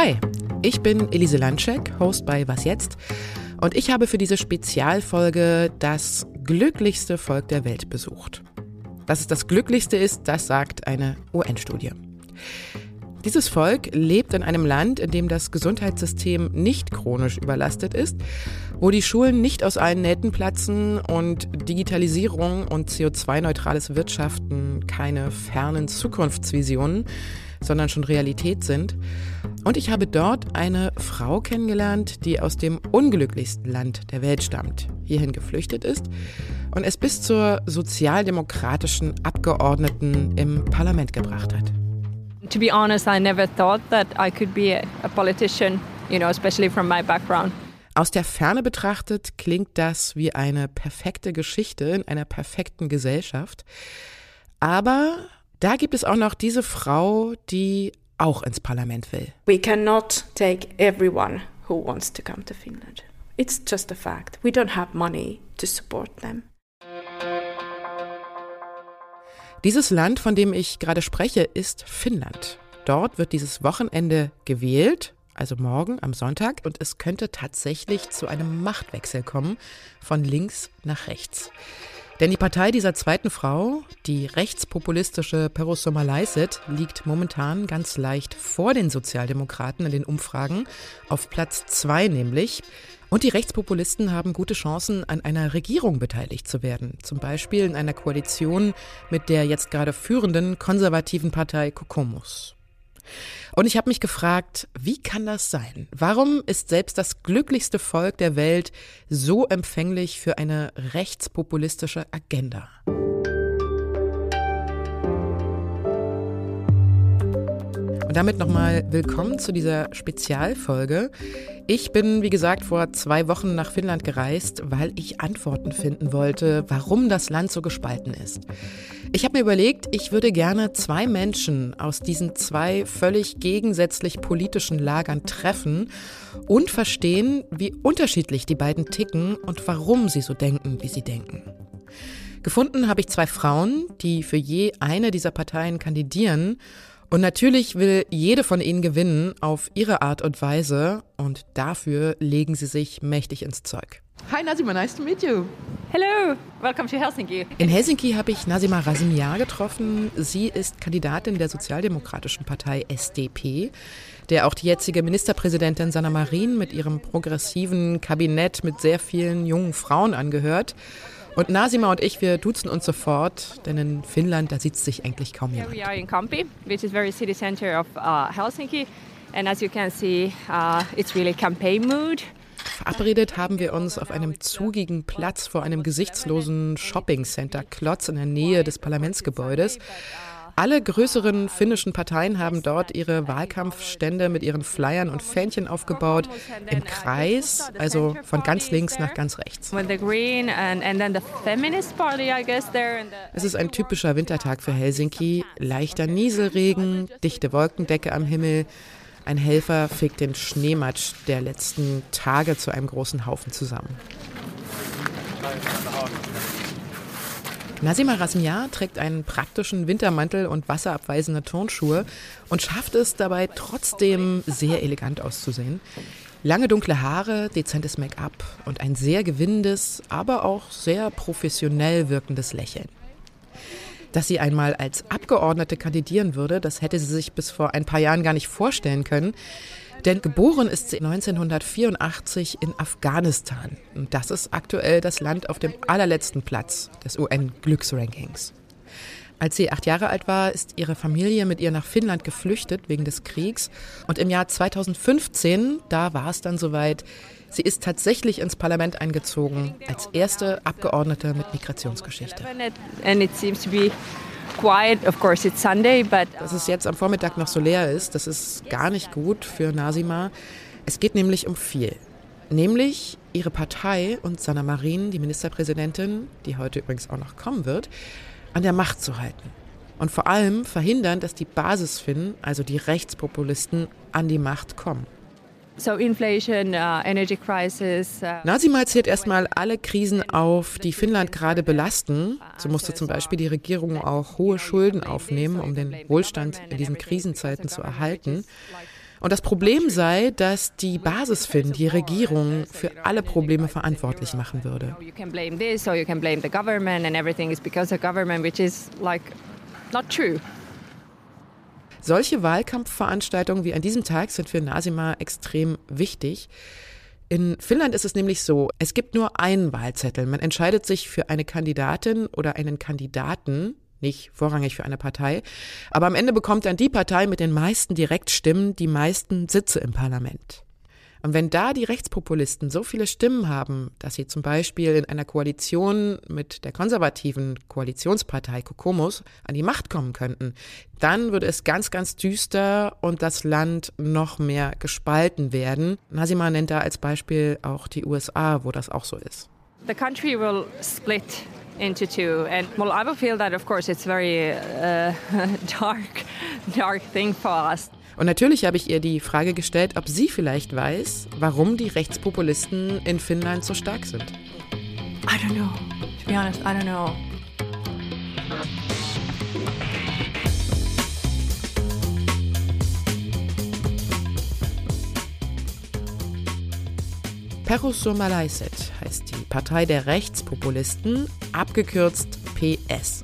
Hi, ich bin Elise Landschek, Host bei Was jetzt? Und ich habe für diese Spezialfolge das glücklichste Volk der Welt besucht. Dass es das glücklichste ist, das sagt eine UN-Studie. Dieses Volk lebt in einem Land, in dem das Gesundheitssystem nicht chronisch überlastet ist, wo die Schulen nicht aus allen Nähten platzen und Digitalisierung und CO2-neutrales Wirtschaften keine fernen Zukunftsvisionen, sondern schon Realität sind. Und ich habe dort eine Frau kennengelernt, die aus dem unglücklichsten Land der Welt stammt, hierhin geflüchtet ist und es bis zur sozialdemokratischen Abgeordneten im Parlament gebracht hat. To be honest, I never thought that I could be a politician, you know, especially from my background. Aus der Ferne betrachtet klingt das wie eine perfekte Geschichte in einer perfekten Gesellschaft. Aber da gibt es auch noch diese Frau, die auch ins Parlament will. We cannot take everyone who wants to come to Finland. It's just a fact. We don't have money to support them. Dieses Land, von dem ich gerade spreche, ist Finnland. Dort wird dieses Wochenende gewählt, also morgen am Sonntag, und es könnte tatsächlich zu einem Machtwechsel kommen, von links nach rechts. Denn die Partei dieser zweiten Frau, die rechtspopulistische Perussuomalaiset, liegt momentan ganz leicht vor den Sozialdemokraten in den Umfragen, auf Platz zwei nämlich. Und die Rechtspopulisten haben gute Chancen, an einer Regierung beteiligt zu werden. Zum Beispiel in einer Koalition mit der jetzt gerade führenden konservativen Partei Kokomus. Und ich habe mich gefragt, wie kann das sein? Warum ist selbst das glücklichste Volk der Welt so empfänglich für eine rechtspopulistische Agenda? Und damit nochmal willkommen zu dieser Spezialfolge. Ich bin, wie gesagt, vor zwei Wochen nach Finnland gereist, weil ich Antworten finden wollte, warum das Land so gespalten ist. Ich habe mir überlegt, ich würde gerne zwei Menschen aus diesen zwei völlig gegensätzlich politischen Lagern treffen und verstehen, wie unterschiedlich die beiden ticken und warum sie so denken, wie sie denken. Gefunden habe ich zwei Frauen, die für je eine dieser Parteien kandidieren und natürlich will jede von ihnen gewinnen auf ihre Art und Weise und dafür legen sie sich mächtig ins Zeug. Hi Nasima, nice to meet you. Hello, welcome to Helsinki. In Helsinki habe ich Nasima Razimia getroffen. Sie ist Kandidatin der Sozialdemokratischen Partei SDP, der auch die jetzige Ministerpräsidentin Sanna Marin mit ihrem progressiven Kabinett mit sehr vielen jungen Frauen angehört. Und Nasima und ich, wir duzen uns sofort, denn in Finnland, da sieht sich eigentlich kaum jemand. Here we are in Kampi, which is very city center of uh, Helsinki. And as you can see, uh, it's really campaign mood. Verabredet haben wir uns auf einem zugigen Platz vor einem gesichtslosen Shopping-Center Klotz in der Nähe des Parlamentsgebäudes. Alle größeren finnischen Parteien haben dort ihre Wahlkampfstände mit ihren Flyern und Fähnchen aufgebaut, im Kreis, also von ganz links nach ganz rechts. Es ist ein typischer Wintertag für Helsinki. Leichter Nieselregen, dichte Wolkendecke am Himmel. Ein Helfer fegt den Schneematsch der letzten Tage zu einem großen Haufen zusammen. Nasima Rasmia trägt einen praktischen Wintermantel und wasserabweisende Turnschuhe und schafft es dabei trotzdem sehr elegant auszusehen. Lange dunkle Haare, dezentes Make-up und ein sehr gewinnendes, aber auch sehr professionell wirkendes Lächeln. Dass sie einmal als Abgeordnete kandidieren würde, das hätte sie sich bis vor ein paar Jahren gar nicht vorstellen können. Denn geboren ist sie 1984 in Afghanistan. Und das ist aktuell das Land auf dem allerletzten Platz des UN-Glücksrankings. Als sie acht Jahre alt war, ist ihre Familie mit ihr nach Finnland geflüchtet wegen des Kriegs. Und im Jahr 2015, da war es dann soweit, sie ist tatsächlich ins Parlament eingezogen, als erste Abgeordnete mit Migrationsgeschichte. Dass es jetzt am Vormittag noch so leer ist, das ist gar nicht gut für Nasima. Es geht nämlich um viel. Nämlich ihre Partei und Sanna Marin, die Ministerpräsidentin, die heute übrigens auch noch kommen wird, an der Macht zu halten. Und vor allem verhindern, dass die Basisfinnen, also die Rechtspopulisten, an die Macht kommen. So inflation, uh, energy crisis. Uh, Nasima zählt erstmal alle Krisen auf, die Finnland gerade belasten. So musste zum Beispiel die Regierung auch hohe Schulden aufnehmen, um den Wohlstand in diesen Krisenzeiten zu erhalten. Und das Problem sei, dass die Basisfin die Regierung für alle Probleme verantwortlich machen würde. Not true. Solche Wahlkampfveranstaltungen wie an diesem Tag sind für Nasima extrem wichtig. In Finnland ist es nämlich so, es gibt nur einen Wahlzettel. Man entscheidet sich für eine Kandidatin oder einen Kandidaten, nicht vorrangig für eine Partei. Aber am Ende bekommt dann die Partei mit den meisten Direktstimmen die meisten Sitze im Parlament. Und wenn da die Rechtspopulisten so viele Stimmen haben, dass sie zum Beispiel in einer Koalition mit der konservativen Koalitionspartei Kokomos an die Macht kommen könnten, dann würde es ganz, ganz düster und das Land noch mehr gespalten werden. Nasima nennt da als Beispiel auch die USA, wo das auch so ist. The country will split into two, and well, I will feel that, of course, it's very uh, dark, dark thing for us. Und natürlich habe ich ihr die Frage gestellt, ob sie vielleicht weiß, warum die Rechtspopulisten in Finnland so stark sind. I don't know. To be honest, I don't know. Perussuomalaiset heißt die Partei der Rechtspopulisten, abgekürzt PS.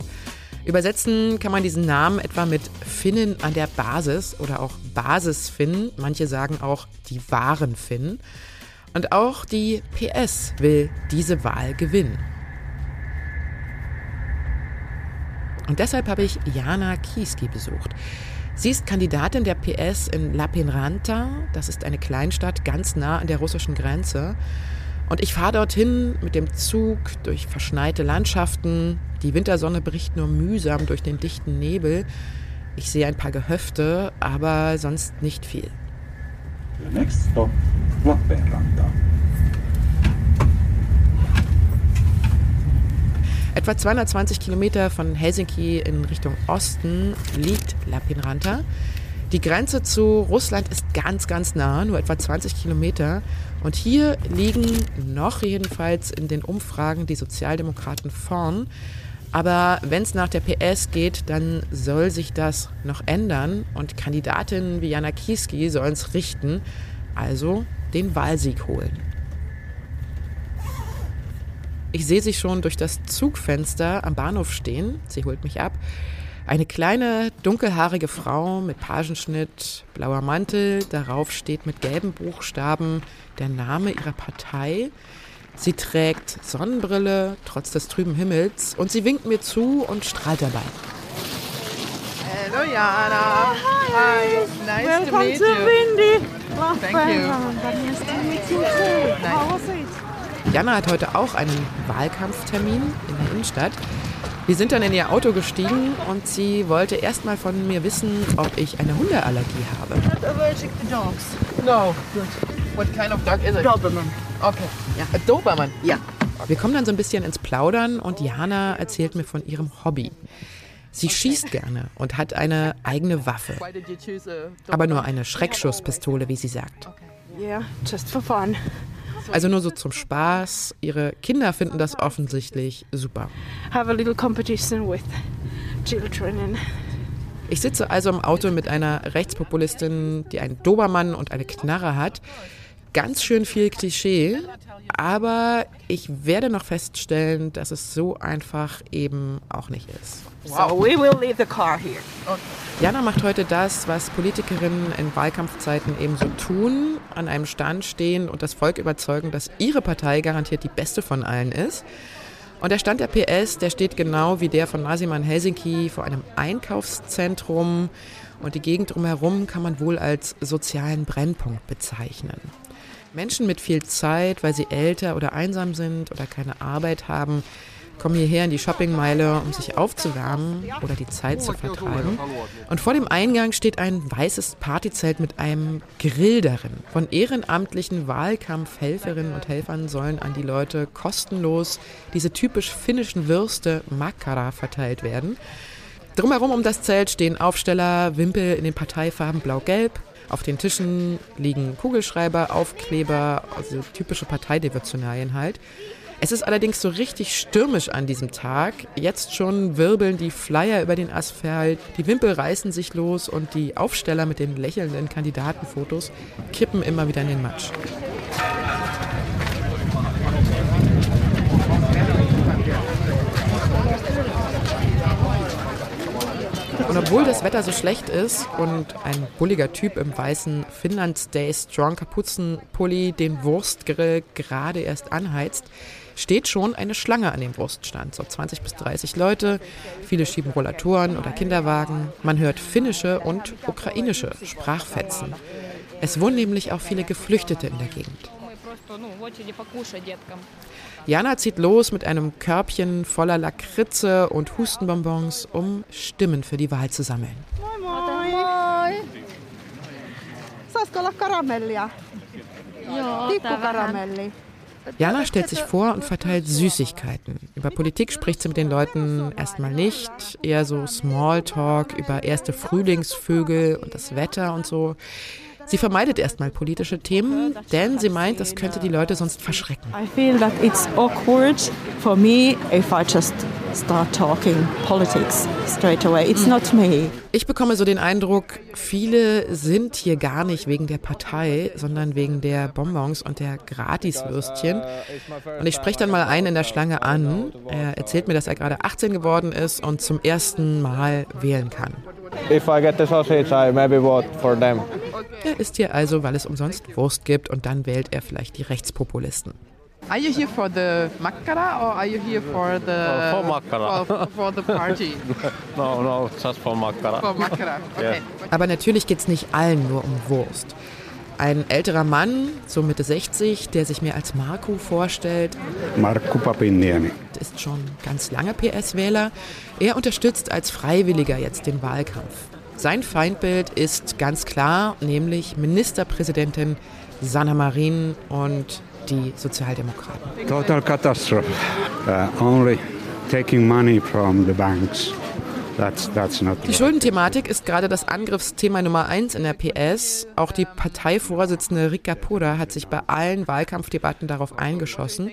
Übersetzen kann man diesen Namen etwa mit Finnen an der Basis oder auch Basisfinnen. Manche sagen auch die wahren Finnen. Und auch die PS will diese Wahl gewinnen. Und deshalb habe ich Jana Kieski besucht. Sie ist Kandidatin der PS in Lapinranta. Das ist eine Kleinstadt ganz nah an der russischen Grenze. Und ich fahre dorthin mit dem Zug durch verschneite Landschaften. Die Wintersonne bricht nur mühsam durch den dichten Nebel. Ich sehe ein paar Gehöfte, aber sonst nicht viel. Next stop, Lappeenranta. Etwa 220 Kilometer von Helsinki in Richtung Osten liegt Lapinranta. Die Grenze zu Russland ist ganz, ganz nah, nur etwa 20 Kilometer. Und hier liegen noch jedenfalls in den Umfragen die Sozialdemokraten vorn. Aber wenn es nach der PS geht, dann soll sich das noch ändern und Kandidatinnen wie Jana Kieski sollen es richten, also den Wahlsieg holen. Ich sehe sie schon durch das Zugfenster am Bahnhof stehen. Sie holt mich ab. Eine kleine, dunkelhaarige Frau mit Pagenschnitt, blauer Mantel. Darauf steht mit gelben Buchstaben der Name ihrer Partei. Sie trägt Sonnenbrille, trotz des trüben Himmels, und sie winkt mir zu und strahlt dabei. Hello, Jana. Hi. Nice Welcome to meet to you. Windy. Thank you. Nice to meet you too. How was it? Jana hat heute auch einen Wahlkampftermin in der Innenstadt. Wir sind dann in ihr Auto gestiegen und sie wollte erst mal von mir wissen, ob ich eine Hundeallergie habe. Not allergic to dogs. No, good. What kind of dog is it? Doberman. Okay. Yeah. A Doberman. Yeah. Wir kommen dann so ein bisschen ins Plaudern und Jana erzählt mir von ihrem Hobby. Sie schießt gerne und hat eine eigene Waffe, aber nur eine Schreckschusspistole, wie sie sagt. Yeah, just for fun. Also nur so zum Spaß. Ihre Kinder finden das offensichtlich super. Have a little competition with children and Ich sitze also im Auto mit einer Rechtspopulistin, die einen Dobermann und eine Knarre hat. Ganz schön viel Klischee, aber ich werde noch feststellen, dass es so einfach eben auch nicht ist. So we will leave the car here. Jana macht heute das, was Politikerinnen in Wahlkampfzeiten eben so tun, an einem Stand stehen und das Volk überzeugen, dass ihre Partei garantiert die beste von allen ist. Und der Stand der PS, der steht genau wie der von Nasima in Helsinki vor einem Einkaufszentrum und die Gegend drumherum kann man wohl als sozialen Brennpunkt bezeichnen. Menschen mit viel Zeit, weil sie älter oder einsam sind oder keine Arbeit haben, kommen hierher in die Shoppingmeile, um sich aufzuwärmen oder die Zeit zu vertreiben. Und vor dem Eingang steht ein weißes Partyzelt mit einem Grill darin. Von ehrenamtlichen Wahlkampfhelferinnen und Helfern sollen an die Leute kostenlos diese typisch finnischen Würste Makara verteilt werden. Drumherum um das Zelt stehen Aufsteller, Wimpel in den Parteifarben blau-gelb. Auf den Tischen liegen Kugelschreiber, Aufkleber, also typische Parteidevotionalien halt. Es ist allerdings so richtig stürmisch an diesem Tag. Jetzt schon wirbeln die Flyer über den Asphalt, die Wimpel reißen sich los und die Aufsteller mit den lächelnden Kandidatenfotos kippen immer wieder in den Matsch. Und obwohl das Wetter so schlecht ist und ein bulliger Typ im weißen Finland Stay Strong Kapuzenpulli den Wurstgrill gerade erst anheizt, steht schon eine Schlange an dem Wurststand. So 20 bis 30 Leute, viele schieben Rollatoren oder Kinderwagen. Man hört finnische und ukrainische Sprachfetzen. Es wohnen nämlich auch viele Geflüchtete in der Gegend. Jana zieht los mit einem Körbchen voller Lakritze und Hustenbonbons, um Stimmen für die Wahl zu sammeln. Saisiko olla karamellia? Tikkukaramelli. Jana stellt sich vor und verteilt Süßigkeiten. Über Politik spricht sie mit den Leuten erstmal nicht, eher so Smalltalk über erste Frühlingsvögel und das Wetter und so. Sie vermeidet erstmal politische Themen, denn sie meint, das könnte die Leute sonst verschrecken. I feel that it's awkward for me if I just start talking politics straight away. It's not me. Ich bekomme so den Eindruck, viele sind hier gar nicht wegen der Partei, sondern wegen der Bonbons und der Gratiswürstchen. Und ich spreche dann mal einen in der Schlange an. Er erzählt mir, dass er gerade 18 geworden ist und zum ersten Mal wählen kann. If I get the sausage, I maybe vote for them. Er ist hier also, weil es umsonst Wurst gibt und dann wählt er vielleicht die Rechtspopulisten. Are you here for the makkara or are you here for the For makkara. for, for the party? No, no, just for makkara. for makkara. Okay. Aber natürlich geht es nicht allen nur um Wurst. Ein älterer Mann, so Mitte 60, der sich mir als Marco vorstellt, Markku Papinniemi. ist schon ganz lange PS-Wähler. Er unterstützt als Freiwilliger jetzt den Wahlkampf. Sein Feindbild ist ganz klar, nämlich Ministerpräsidentin Sanna Marin und die Sozialdemokraten. Total catastrophe. Uh, only taking money from the banks. That's, that's not Die Schuldenthematik ist gerade das Angriffsthema Nummer eins in der PS. Auch die Parteivorsitzende Rika Poda hat sich bei allen Wahlkampfdebatten darauf eingeschossen.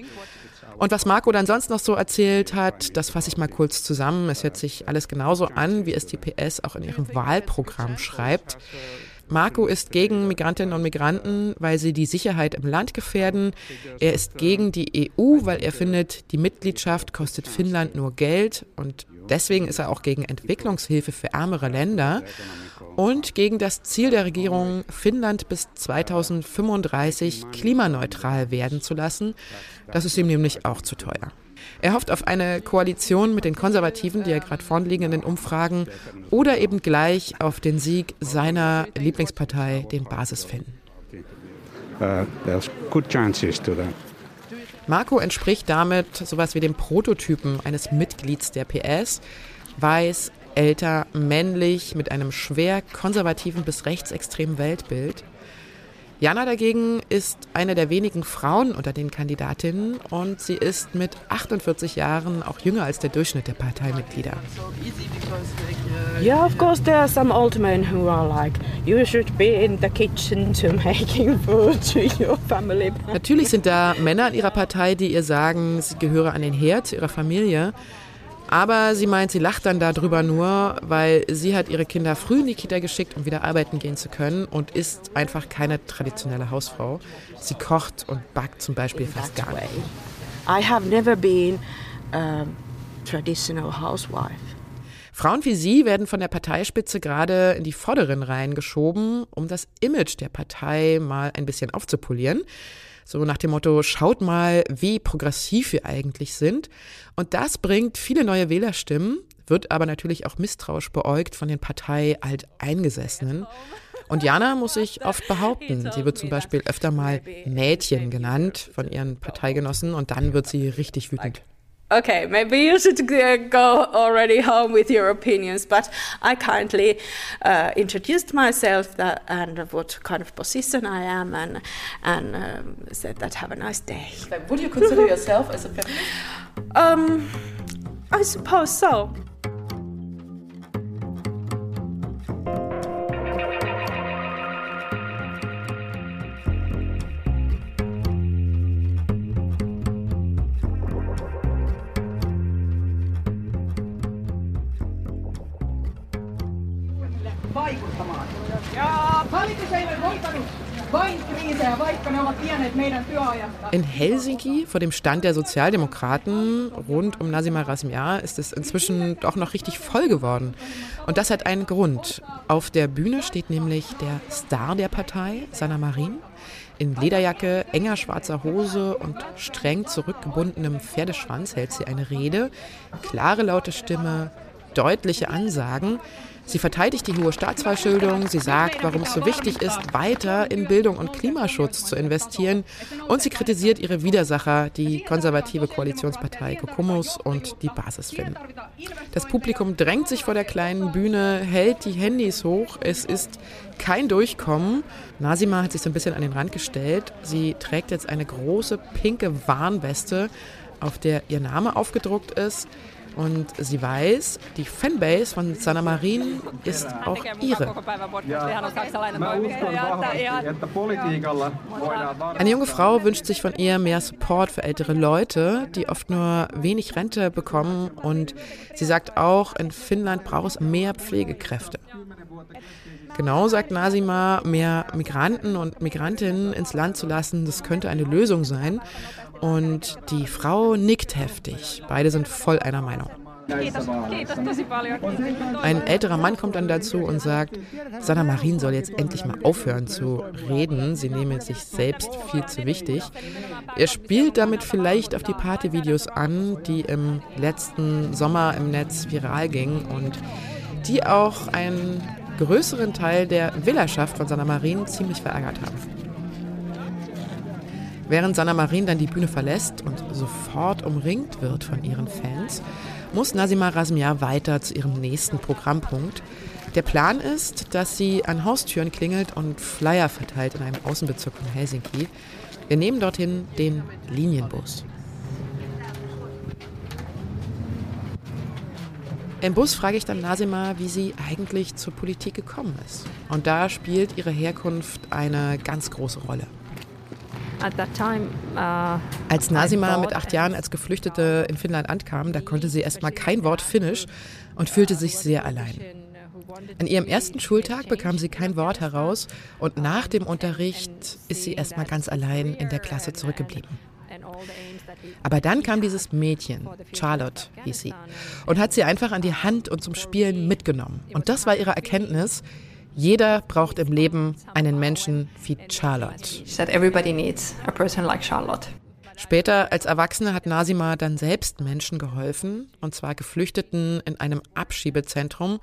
Und was Marco dann sonst noch so erzählt hat, das fasse ich mal kurz zusammen. Es hört sich alles genauso an, wie es die PS auch in ihrem Wahlprogramm schreibt. Marco ist gegen Migrantinnen und Migranten, weil sie die Sicherheit im Land gefährden. Er ist gegen die EU, weil er findet, die Mitgliedschaft kostet Finnland nur Geld. Und deswegen ist er auch gegen Entwicklungshilfe für ärmere Länder. Und gegen das Ziel der Regierung, Finnland bis 2035 klimaneutral werden zu lassen. Das ist ihm nämlich auch zu teuer. Er hofft auf eine Koalition mit den Konservativen, die ja gerade vorn liegen in den Umfragen, oder eben gleich auf den Sieg seiner Lieblingspartei, den Basisfinnen. Uh, there's good chances to that. Marco entspricht damit sowas wie dem Prototypen eines Mitglieds der PS. Weiß, älter, männlich, mit einem schwer konservativen bis rechtsextremen Weltbild. Jana dagegen ist eine der wenigen Frauen unter den Kandidatinnen und sie ist mit 48 Jahren auch jünger als der Durchschnitt der Parteimitglieder. Yeah, of course, there are some old men who are like, you should be in the kitchen to making food to your family. Natürlich sind da Männer in ihrer Partei, die ihr sagen, sie gehöre an den Herd zu ihrer Familie. Aber sie meint, sie lacht dann darüber nur, weil sie hat ihre Kinder früh in die Kita geschickt, um wieder arbeiten gehen zu können und ist einfach keine traditionelle Hausfrau. Sie kocht und backt zum Beispiel fast gar nicht. I have never been a traditional housewife. Frauen wie sie werden von der Parteispitze gerade in die vorderen Reihen geschoben, um das Image der Partei mal ein bisschen aufzupolieren. So nach dem Motto, schaut mal, wie progressiv wir eigentlich sind. Und das bringt viele neue Wählerstimmen, wird aber natürlich auch misstrauisch beäugt von den Partei-Alteingesessenen. Und Jana muss sich oft behaupten. Sie wird zum Beispiel öfter mal Mädchen genannt von ihren Parteigenossen und dann wird sie richtig wütend. Okay, maybe you should uh, go already home with your opinions, but I kindly uh, introduced myself that, and what kind of position I am, and and um, said that have a nice day. Would you consider yourself as a feminist? Um, I suppose so. In Helsinki, vor dem Stand der Sozialdemokraten rund um Nasima Razmyar, ist es inzwischen doch noch richtig voll geworden. Und das hat einen Grund. Auf der Bühne steht nämlich der Star der Partei, Sanna Marin. In Lederjacke, enger schwarzer Hose und streng zurückgebundenem Pferdeschwanz hält sie eine Rede. Klare, laute Stimme, deutliche Ansagen. Sie verteidigt die hohe Staatsverschuldung, sie sagt, warum es so wichtig ist, weiter in Bildung und Klimaschutz zu investieren und sie kritisiert ihre Widersacher, die konservative Koalitionspartei Kokomus und die Basisfin. Das Publikum drängt sich vor der kleinen Bühne, hält die Handys hoch, es ist kein Durchkommen. Nasima hat sich so ein bisschen an den Rand gestellt. Sie trägt jetzt eine große pinke Warnweste, auf der ihr Name aufgedruckt ist. Und sie weiß, die Fanbase von Sanna Marin ist auch ihre. Eine junge Frau wünscht sich von ihr mehr Support für ältere Leute, die oft nur wenig Rente bekommen. Und sie sagt auch, in Finnland braucht es mehr Pflegekräfte. Genau, sagt Nasima, mehr Migranten und Migrantinnen ins Land zu lassen, das könnte eine Lösung sein. Und die Frau nickt heftig. Beide sind voll einer Meinung. Ein älterer Mann kommt dann dazu und sagt, Sanna Marin soll jetzt endlich mal aufhören zu reden. Sie nehme sich selbst viel zu wichtig. Er spielt damit vielleicht auf die Partyvideos an, die im letzten Sommer im Netz viral gingen und die auch einen größeren Teil der Villerschaft von Sanna Marin ziemlich verärgert haben. Während Sanna Marin dann die Bühne verlässt und sofort umringt wird von ihren Fans, muss Nasima Razmia weiter zu ihrem nächsten Programmpunkt. Der Plan ist, dass sie an Haustüren klingelt und Flyer verteilt in einem Außenbezirk von Helsinki. Wir nehmen dorthin den Linienbus. Im Bus frage ich dann Nasima, wie sie eigentlich zur Politik gekommen ist. Und da spielt ihre Herkunft eine ganz große Rolle. Uh, als Nasima mit acht Jahren als Geflüchtete in Finnland ankam, da konnte sie erstmal kein Wort Finnisch und fühlte sich sehr allein. An ihrem ersten Schultag bekam sie kein Wort heraus und nach dem Unterricht ist sie erstmal ganz allein in der Klasse zurückgeblieben. Aber dann kam dieses Mädchen, Charlotte hieß sie, und hat sie einfach an die Hand und zum Spielen mitgenommen. Und das war ihre Erkenntnis, jeder braucht im Leben einen Menschen wie Charlotte. Später als Erwachsene hat Nasima dann selbst Menschen geholfen, und zwar Geflüchteten in einem Abschiebezentrum.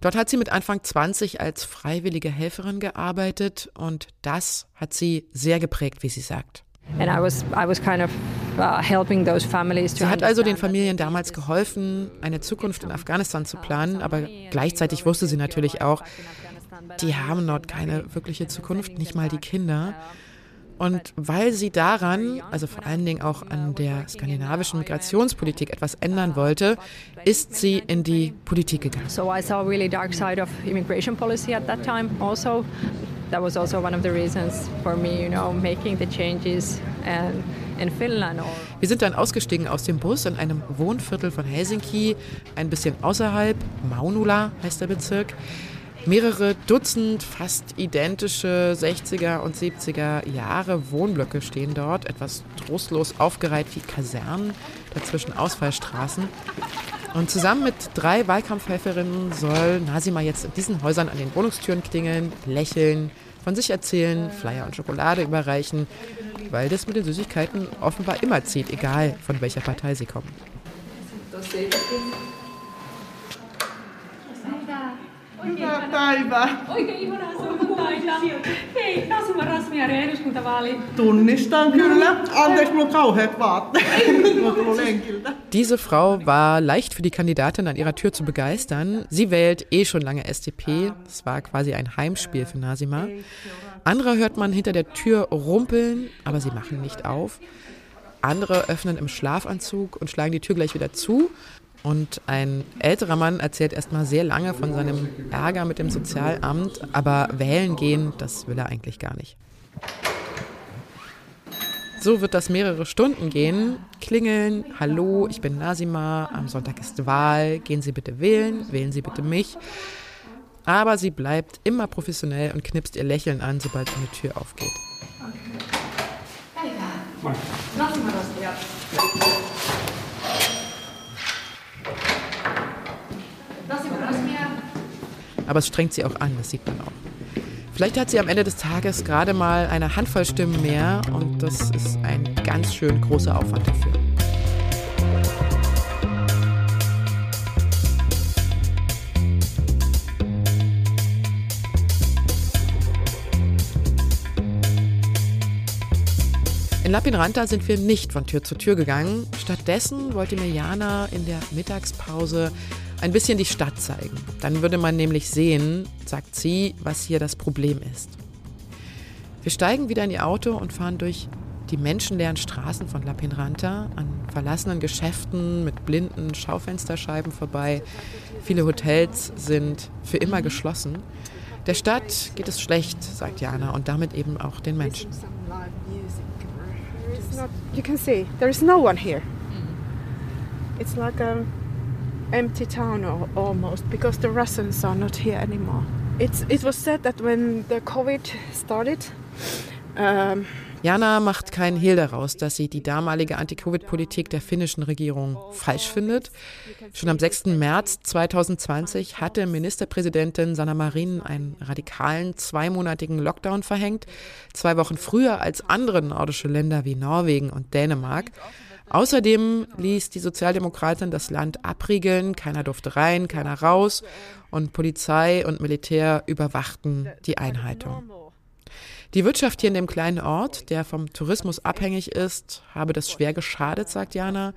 Dort hat sie mit Anfang 20 als freiwillige Helferin gearbeitet und das hat sie sehr geprägt, wie sie sagt. Uh, sie hat also den Familien damals geholfen, eine Zukunft in Afghanistan zu planen, aber gleichzeitig wusste sie natürlich auch, die haben dort keine wirkliche Zukunft, nicht mal die Kinder. Und weil sie daran, also vor allen Dingen auch an der skandinavischen Migrationspolitik etwas ändern wollte, ist sie in die Politik gegangen. So I saw really dark side of immigration policy at that time also. That was also one of the reasons for me, you know, making the changes and wir sind dann ausgestiegen aus dem Bus in einem Wohnviertel von Helsinki, ein bisschen außerhalb, Maunula heißt der Bezirk. Mehrere Dutzend fast identische 60er und 70er Jahre Wohnblöcke stehen dort, etwas trostlos aufgereiht wie Kasernen, dazwischen Ausfallstraßen. Und zusammen mit drei Wahlkampfhelferinnen soll Nasima jetzt in diesen Häusern an den Wohnungstüren klingeln, lächeln, von sich erzählen, Flyer und Schokolade überreichen, weil das mit den Süßigkeiten offenbar immer zieht, egal von welcher Partei sie kommen. Hyvää päivää. Oikein ihanaa sunnuntaita. Hei, Nasima Rasmiari eduskuntavaali. Tunnistan kyllä. Anteeksi, mulla on kauheat vaatteet. Diese Frau war leicht für die Kandidatin an ihrer Tür zu begeistern. Sie wählt eh schon lange SDP. Das war quasi ein Heimspiel für Nasima. Andere hört man hinter der Tür rumpeln, aber sie machen nicht auf. Andere öffnen im Schlafanzug und schlagen die Tür gleich wieder zu. Und ein älterer Mann erzählt erstmal sehr lange von seinem Ärger mit dem Sozialamt, aber wählen gehen, das will er eigentlich gar nicht. So wird das mehrere Stunden gehen. Klingeln, hallo, ich bin Nasima, am Sonntag ist Wahl, gehen Sie bitte wählen, wählen Sie bitte mich. Aber sie bleibt immer professionell und knipst ihr Lächeln an, sobald eine Tür aufgeht. Aber es strengt sie auch an, das sieht man auch. Vielleicht hat sie am Ende des Tages gerade mal eine Handvoll Stimmen mehr und das ist ein ganz schön großer Aufwand dafür. In Lapinranta sind wir nicht von Tür zu Tür gegangen. Stattdessen wollte mir Jana in der Mittagspause ein bisschen die Stadt zeigen. Dann würde man nämlich sehen, sagt sie, was hier das Problem ist. Wir steigen wieder in ihr Auto und fahren durch die menschenleeren Straßen von Lapinranta an verlassenen Geschäften mit blinden Schaufensterscheiben vorbei. Viele Hotels sind für immer geschlossen. Der Stadt geht es schlecht, sagt Jana, und damit eben auch den Menschen. you can see there is no one here. It's like an empty town almost because the Russians are not here anymore. It's, it was said that when the COVID started, um, Jana macht keinen Hehl daraus, dass sie die damalige Anti-Covid-Politik der finnischen Regierung falsch findet. Schon am 6. März 2020 hatte Ministerpräsidentin Sanna Marin einen radikalen zweimonatigen Lockdown verhängt, zwei Wochen früher als andere nordische Länder wie Norwegen und Dänemark. Außerdem ließ die Sozialdemokratin das Land abriegeln, keiner durfte rein, keiner raus und Polizei und Militär überwachten die Einhaltung. Die Wirtschaft hier in dem kleinen Ort, der vom Tourismus abhängig ist, habe das schwer geschadet, sagt Jana.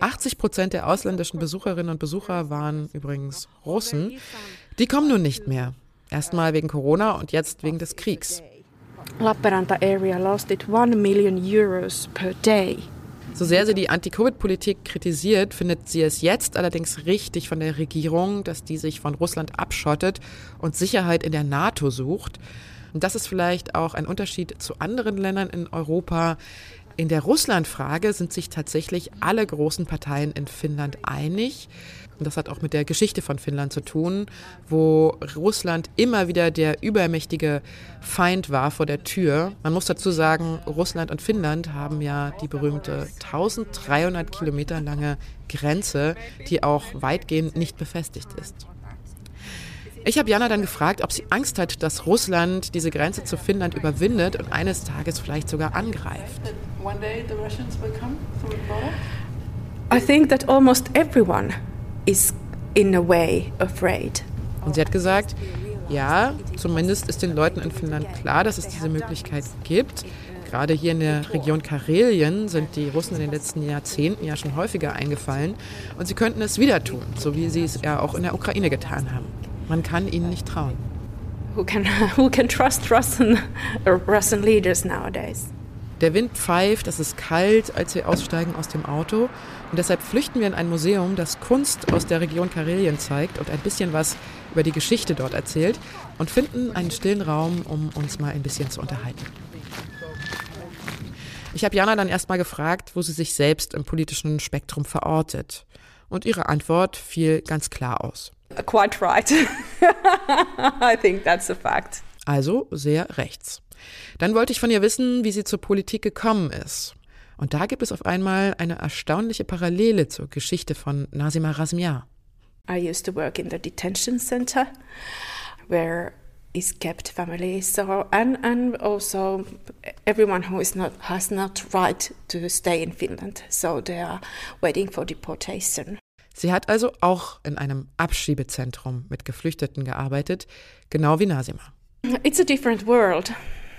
80 Prozent der ausländischen Besucherinnen und Besucher waren übrigens Russen. Die kommen nun nicht mehr. Erstmal wegen Corona und jetzt wegen des Kriegs. Lappeenranta area lost it 1 million euros per day. So sehr sie die Anti-Covid-Politik kritisiert, findet sie es jetzt allerdings richtig von der Regierung, dass die sich von Russland abschottet und Sicherheit in der NATO sucht. Und das ist vielleicht auch ein Unterschied zu anderen Ländern in Europa. In der Russland-Frage sind sich tatsächlich alle großen Parteien in Finnland einig. Und das hat auch mit der Geschichte von Finnland zu tun, wo Russland immer wieder der übermächtige Feind war vor der Tür. Man muss dazu sagen, Russland und Finnland haben ja die berühmte 1300 Kilometer lange Grenze, die auch weitgehend nicht befestigt ist. Ich habe Jana dann gefragt, ob sie Angst hat, dass Russland diese Grenze zu Finnland überwindet und eines Tages vielleicht sogar angreift. I think that almost everyone is in a way afraid. Und sie hat gesagt, ja, zumindest ist den Leuten in Finnland klar, dass es diese Möglichkeit gibt. Gerade hier in der Region Karelien sind die Russen in den letzten Jahrzehnten ja schon häufiger eingefallen und sie könnten es wieder tun, so wie sie es ja auch in der Ukraine getan haben. Man kann ihnen nicht trauen. Who can, who can trust Russian, Russian leaders nowadays? Der Wind pfeift, es ist kalt, als wir aussteigen aus dem Auto. Und deshalb flüchten wir in ein Museum, das Kunst aus der Region Karelien zeigt und ein bisschen was über die Geschichte dort erzählt und finden einen stillen Raum, um uns mal ein bisschen zu unterhalten. Ich habe Jana dann erstmal gefragt, wo sie sich selbst im politischen Spektrum verortet. Und ihre Antwort fiel ganz klar aus. Quite right. I think that's a fact. Also sehr rechts. Dann wollte ich von ihr wissen, wie sie zur Politik gekommen ist. Und da gibt es auf einmal eine erstaunliche Parallele zur Geschichte von Nasima Razmia. I used to work in the detention center where kept families so and and also everyone who is not has not right to stay in Finland so they are waiting for deportation. Sie hat also auch in einem Abschiebezentrum mit Geflüchteten gearbeitet, genau wie Nasima. It's a different world.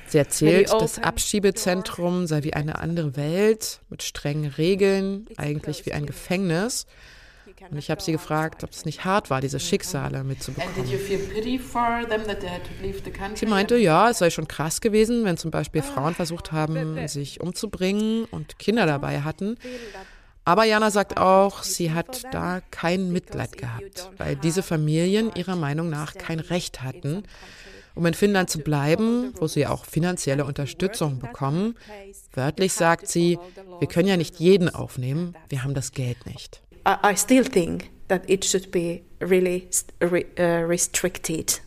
Sie erzählt, das Abschiebezentrum sei wie eine andere Welt mit strengen Regeln, eigentlich wie ein Gefängnis. Und ich habe sie gefragt, ob es nicht hart war, diese Schicksale mitzubekommen. Sie meinte, ja, es sei schon krass gewesen, wenn zum Beispiel Frauen versucht haben, sich umzubringen und Kinder dabei hatten. Aber Jana sagt auch, sie hat da kein Mitleid gehabt, weil diese Familien ihrer Meinung nach kein Recht hatten, um in Finnland zu bleiben, wo sie auch finanzielle Unterstützung bekommen. Wörtlich sagt sie, wir können ja nicht jeden aufnehmen, wir haben das Geld nicht. I still think that it should be really re, uh, restricted.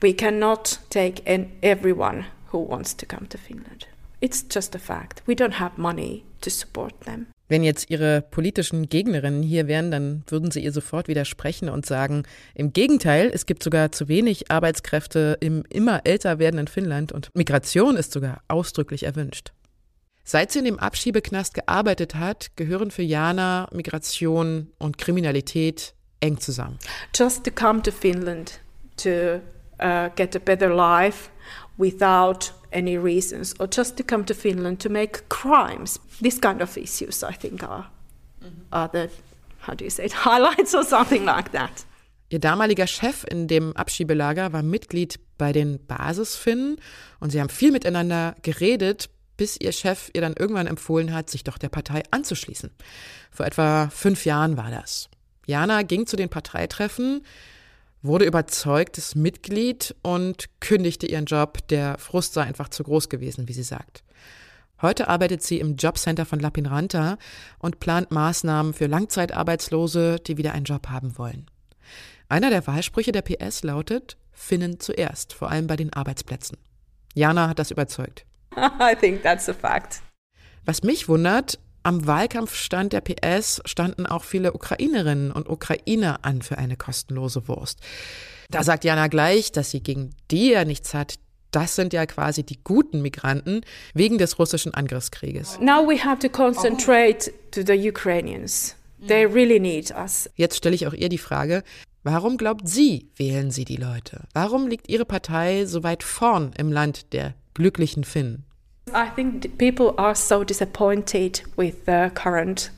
We cannot take everyone who wants to come to Finland. It's just a fact. We don't have money to support them. Wenn jetzt Ihre politischen Gegnerinnen hier wären, dann würden Sie ihr sofort widersprechen und sagen, im Gegenteil, es gibt sogar zu wenig Arbeitskräfte im immer älter werdenden Finnland und Migration ist sogar ausdrücklich erwünscht. Seit sie in dem Abschiebeknast gearbeitet hat, gehören für Jana Migration und Kriminalität eng zusammen. Just to come to Finland to uh, get a better life without any reasons, or just to come to Finland to make crimes. This kind of issues, I think, are, are the, how do you say it, highlights or something like that. Ihr damaliger Chef in dem Abschiebelager war Mitglied bei den Basisfinnen und sie haben viel miteinander geredet, bis ihr Chef ihr dann irgendwann empfohlen hat, sich doch der Partei anzuschließen. Vor etwa fünf Jahren war das. Jana ging zu den Parteitreffen, wurde überzeugtes Mitglied und kündigte ihren Job. Der Frust sei einfach zu groß gewesen, wie sie sagt. Heute arbeitet sie im Jobcenter von Lapinranta und plant Maßnahmen für Langzeitarbeitslose, die wieder einen Job haben wollen. Einer der Wahlsprüche der PS lautet Finnen zuerst, vor allem bei den Arbeitsplätzen. Jana hat das überzeugt. I think that's a fact. Was mich wundert, am Wahlkampfstand der PS standen auch viele Ukrainerinnen und Ukrainer an für eine kostenlose Wurst. Da sagt Jana gleich, dass sie gegen die ja nichts hat. Das sind ja quasi die guten Migranten wegen des russischen Angriffskrieges. Now we have to concentrate to the Ukrainians. They really need us. Jetzt stelle ich auch ihr die Frage, warum glaubt sie, wählen sie die Leute? Warum liegt ihre Partei so weit vorn im Land der glücklichen Finnen? I think people are so disappointed with the current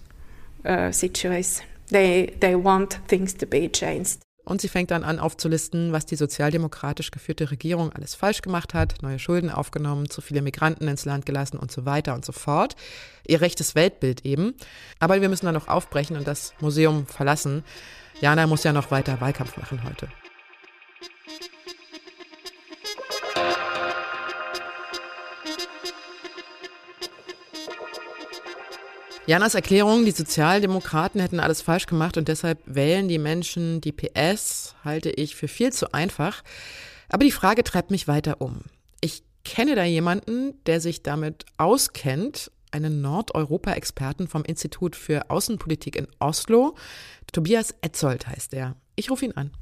uh, situation. They, they want things to be changed. Und sie fängt dann an aufzulisten, was die sozialdemokratisch geführte Regierung alles falsch gemacht hat, neue Schulden aufgenommen, zu viele Migranten ins Land gelassen und so weiter und so fort. Ihr rechtes Weltbild eben. Aber wir müssen dann noch aufbrechen und das Museum verlassen. Jana muss ja noch weiter Wahlkampf machen heute. Janas Erklärung, die Sozialdemokraten hätten alles falsch gemacht und deshalb wählen die Menschen die PS, halte ich für viel zu einfach. Aber die Frage treibt mich weiter um. Ich kenne da jemanden, der sich damit auskennt, einen Nordeuropa-Experten vom Institut für Außenpolitik in Oslo. Tobias Etzold heißt er. Ich rufe ihn an.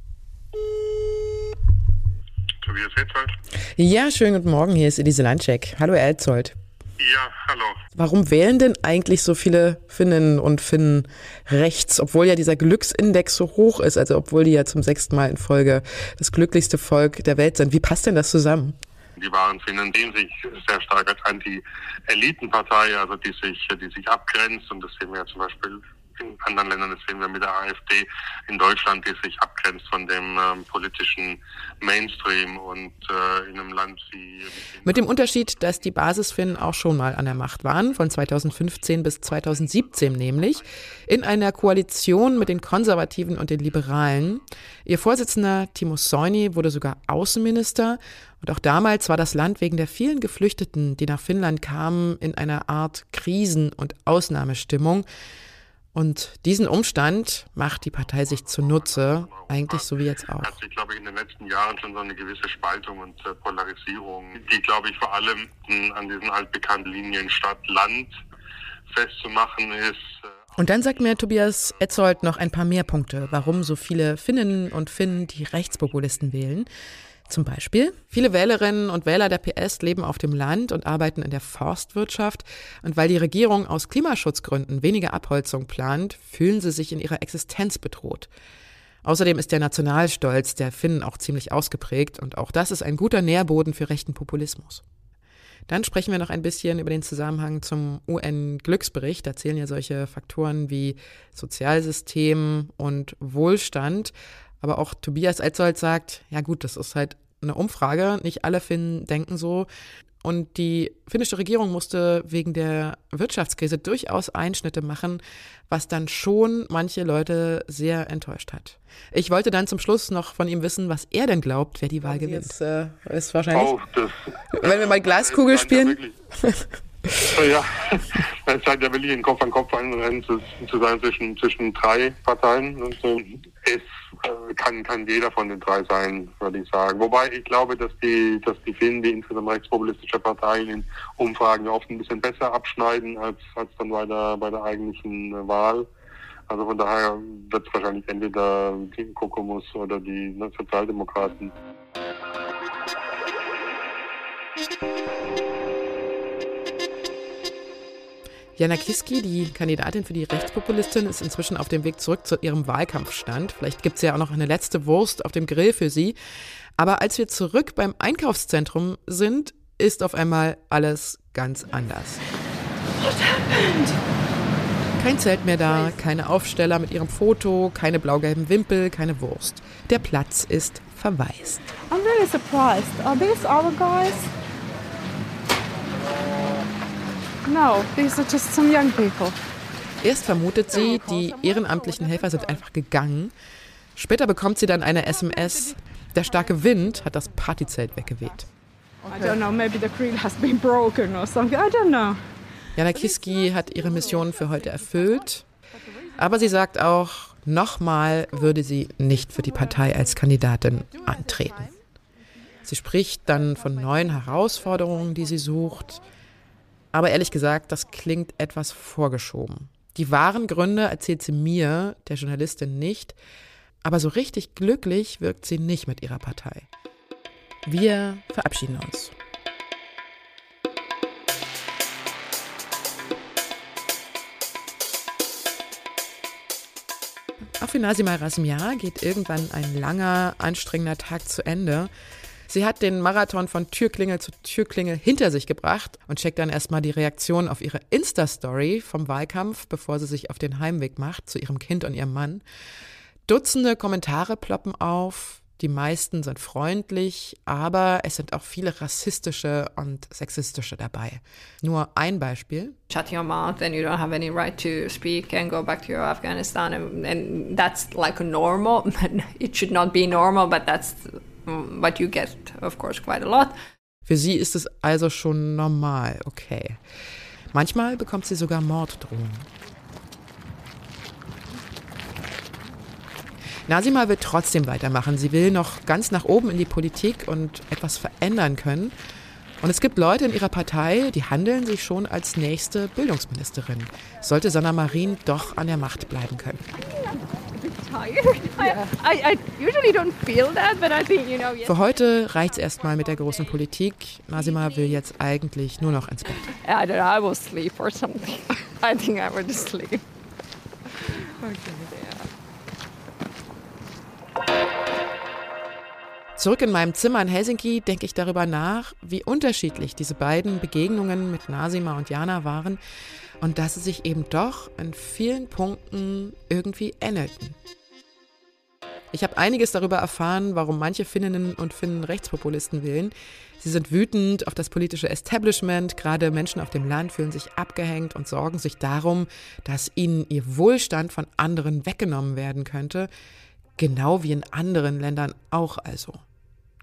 Tobias Etzold. Ja, schönen guten Morgen. Hier ist Elise Landcheck. Hallo, Herr Etzold. Ja, hallo. Warum wählen denn eigentlich so viele Finnen und Finnen rechts, obwohl ja dieser Glücksindex so hoch ist, also obwohl die ja zum sechsten Mal in Folge das glücklichste Volk der Welt sind? Wie passt denn das zusammen? Die wahren Finnen sehen sich sehr stark als Anti-Elitenpartei, also die sich, die sich abgrenzt und das sehen wir ja zum Beispiel in anderen Ländern, sehen wir mit der AfD in Deutschland, die sich abgrenzt von dem ähm, politischen Mainstream und äh, in einem Land wie. Mit dem Unterschied, dass die Basisfinnen auch schon mal an der Macht waren, von 2015 bis 2017 nämlich, in einer Koalition mit den Konservativen und den Liberalen. Ihr Vorsitzender Timo Soini wurde sogar Außenminister und auch damals war das Land wegen der vielen Geflüchteten, die nach Finnland kamen, in einer Art Krisen- und Ausnahmestimmung. Und diesen Umstand macht die Partei sich zunutze, eigentlich so wie jetzt auch. Hat sich, glaube ich, in den letzten Jahren schon so eine gewisse Spaltung und äh, Polarisierung, die, glaube ich, vor allem an diesen altbekannten Linien Stadt-Land festzumachen ist. Und dann sagt mir Tobias Etzold noch ein paar mehr Punkte, warum so viele Finnen und Finnen die Rechtspopulisten wählen. Zum Beispiel, viele Wählerinnen und Wähler der PS leben auf dem Land und arbeiten in der Forstwirtschaft. Und weil die Regierung aus Klimaschutzgründen weniger Abholzung plant, fühlen sie sich in ihrer Existenz bedroht. Außerdem ist der Nationalstolz der Finnen auch ziemlich ausgeprägt und auch das ist ein guter Nährboden für rechten Populismus. Dann sprechen wir noch ein bisschen über den Zusammenhang zum UN-Glücksbericht. Da zählen ja solche Faktoren wie Sozialsystem und Wohlstand. Aber auch Tobias Etzold sagt, ja gut, das ist halt eine Umfrage. Nicht alle Finnen denken so. Und die finnische Regierung musste wegen der Wirtschaftskrise durchaus Einschnitte machen, was dann schon manche Leute sehr enttäuscht hat. Ich wollte dann zum Schluss noch von ihm wissen, was er denn glaubt, wer die Wahl gewinnt. Jetzt, äh, ist wahrscheinlich. Oh, das, wenn wir mal Glaskugel spielen. Ja, es scheint ja wirklich ein Kopf an Kopf ein Rennen zu, zu sein zwischen, zwischen drei Parteien. Und äh, es kann, kann jeder von den drei sein, würde ich sagen. Wobei ich glaube, dass die, dass die Finnen, die insgesamt rechtspopulistische Parteien in Umfragen oft ein bisschen besser abschneiden als, als dann bei der, bei der eigentlichen äh, Wahl. Also von daher wird es wahrscheinlich entweder die Kokomus oder die Sozialdemokraten. Jana Kiski, die Kandidatin für die Rechtspopulistin, ist inzwischen auf dem Weg zurück zu ihrem Wahlkampfstand. Vielleicht gibt es ja auch noch eine letzte Wurst auf dem Grill für sie. Aber als wir zurück beim Einkaufszentrum sind, ist auf einmal alles ganz anders. Kein Zelt mehr da, keine Aufsteller mit ihrem Foto, keine blau-gelben Wimpel, keine Wurst. Der Platz ist verwaist. I'm really surprised. Are these our guys? No, these are just some young people. Erst vermutet sie, die ehrenamtlichen Helfer sind einfach gegangen. Später bekommt sie dann eine SMS. Der starke Wind hat das Partyzelt weggeweht. I don't know, maybe the grill has been broken or something. I don't know. Jana Kiski hat ihre Mission für heute erfüllt. Aber sie sagt auch, nochmal würde sie nicht für die Partei als Kandidatin antreten. Sie spricht dann von neuen Herausforderungen, die sie sucht. Aber ehrlich gesagt, das klingt etwas vorgeschoben. Die wahren Gründe erzählt sie mir, der Journalistin, nicht. Aber so richtig glücklich wirkt sie nicht mit ihrer Partei. Wir verabschieden uns. Für Nasima Razmia geht irgendwann ein langer, anstrengender Tag zu Ende. Sie hat den Marathon von Türklingel zu Türklingel hinter sich gebracht und checkt dann erstmal die Reaktion auf ihre Insta-Story vom Wahlkampf, bevor sie sich auf den Heimweg macht zu ihrem Kind und ihrem Mann. Dutzende Kommentare ploppen auf. Die meisten sind freundlich, aber es sind auch viele rassistische und sexistische dabei. Nur ein Beispiel. Shut your mouth and you don't have any right to speak and go back to your Afghanistan. And, and that's like normal. It should not be normal, but that's what you get, of course, quite a lot. Für sie ist es also schon normal, okay. Manchmal bekommt sie sogar Morddrohungen. Nasima wird trotzdem weitermachen. Sie will noch ganz nach oben in die Politik und etwas verändern können. Und es gibt Leute in ihrer Partei, die handeln sich schon als nächste Bildungsministerin. Sollte Sanna Marin doch an der Macht bleiben können. Für heute reicht es erstmal mit der großen Politik. Nasima will jetzt eigentlich nur noch ins Bett. I don't know, I will sleep or something. I think I will just sleep. Okay, Zurück in meinem Zimmer in Helsinki denke ich darüber nach, wie unterschiedlich diese beiden Begegnungen mit Nasima und Jana waren und dass sie sich eben doch in vielen Punkten irgendwie ähnelten. Ich habe einiges darüber erfahren, warum manche Finninnen und Finnen Rechtspopulisten wählen. Sie sind wütend auf das politische Establishment, gerade Menschen auf dem Land fühlen sich abgehängt und sorgen sich darum, dass ihnen ihr Wohlstand von anderen weggenommen werden könnte, genau wie in anderen Ländern auch also.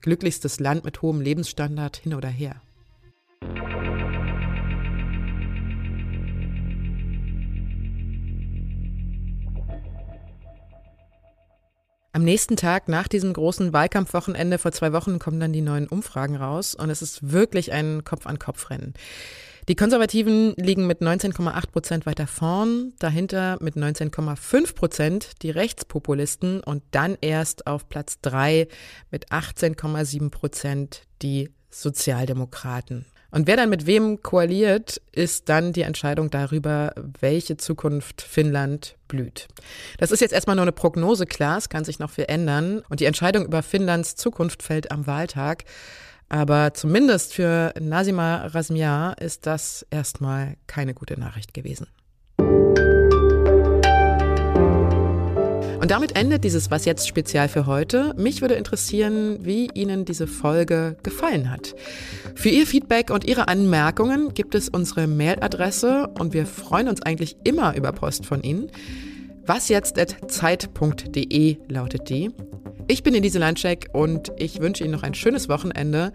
Glücklichstes Land mit hohem Lebensstandard hin oder her. Am nächsten Tag nach diesem großen Wahlkampfwochenende vor zwei Wochen kommen dann die neuen Umfragen raus und es ist wirklich ein Kopf-an-Kopf-Rennen. Die Konservativen liegen mit 19,8 Prozent weiter vorn, dahinter mit 19,5 Prozent die Rechtspopulisten und dann erst auf Platz drei mit 18,7 Prozent die Sozialdemokraten. Und wer dann mit wem koaliert, ist dann die Entscheidung darüber, welche Zukunft Finnland blüht. Das ist jetzt erstmal nur eine Prognose, klar, es kann sich noch viel ändern. Und die Entscheidung über Finnlands Zukunft fällt am Wahltag. Aber zumindest für Nasima Razmia ist das erstmal keine gute Nachricht gewesen. Und damit endet dieses Was jetzt Spezial für heute. Mich würde interessieren, wie Ihnen diese Folge gefallen hat. Für Ihr Feedback und Ihre Anmerkungen gibt es unsere Mailadresse und wir freuen uns eigentlich immer über Post von Ihnen. Wasjetzt.zeit.de lautet die. Ich bin Elise Landscheck und ich wünsche Ihnen noch ein schönes Wochenende.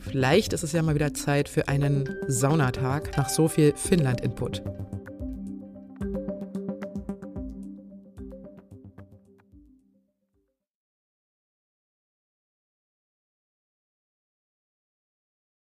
Vielleicht ist es ja mal wieder Zeit für einen Saunatag nach so viel Finnland-Input.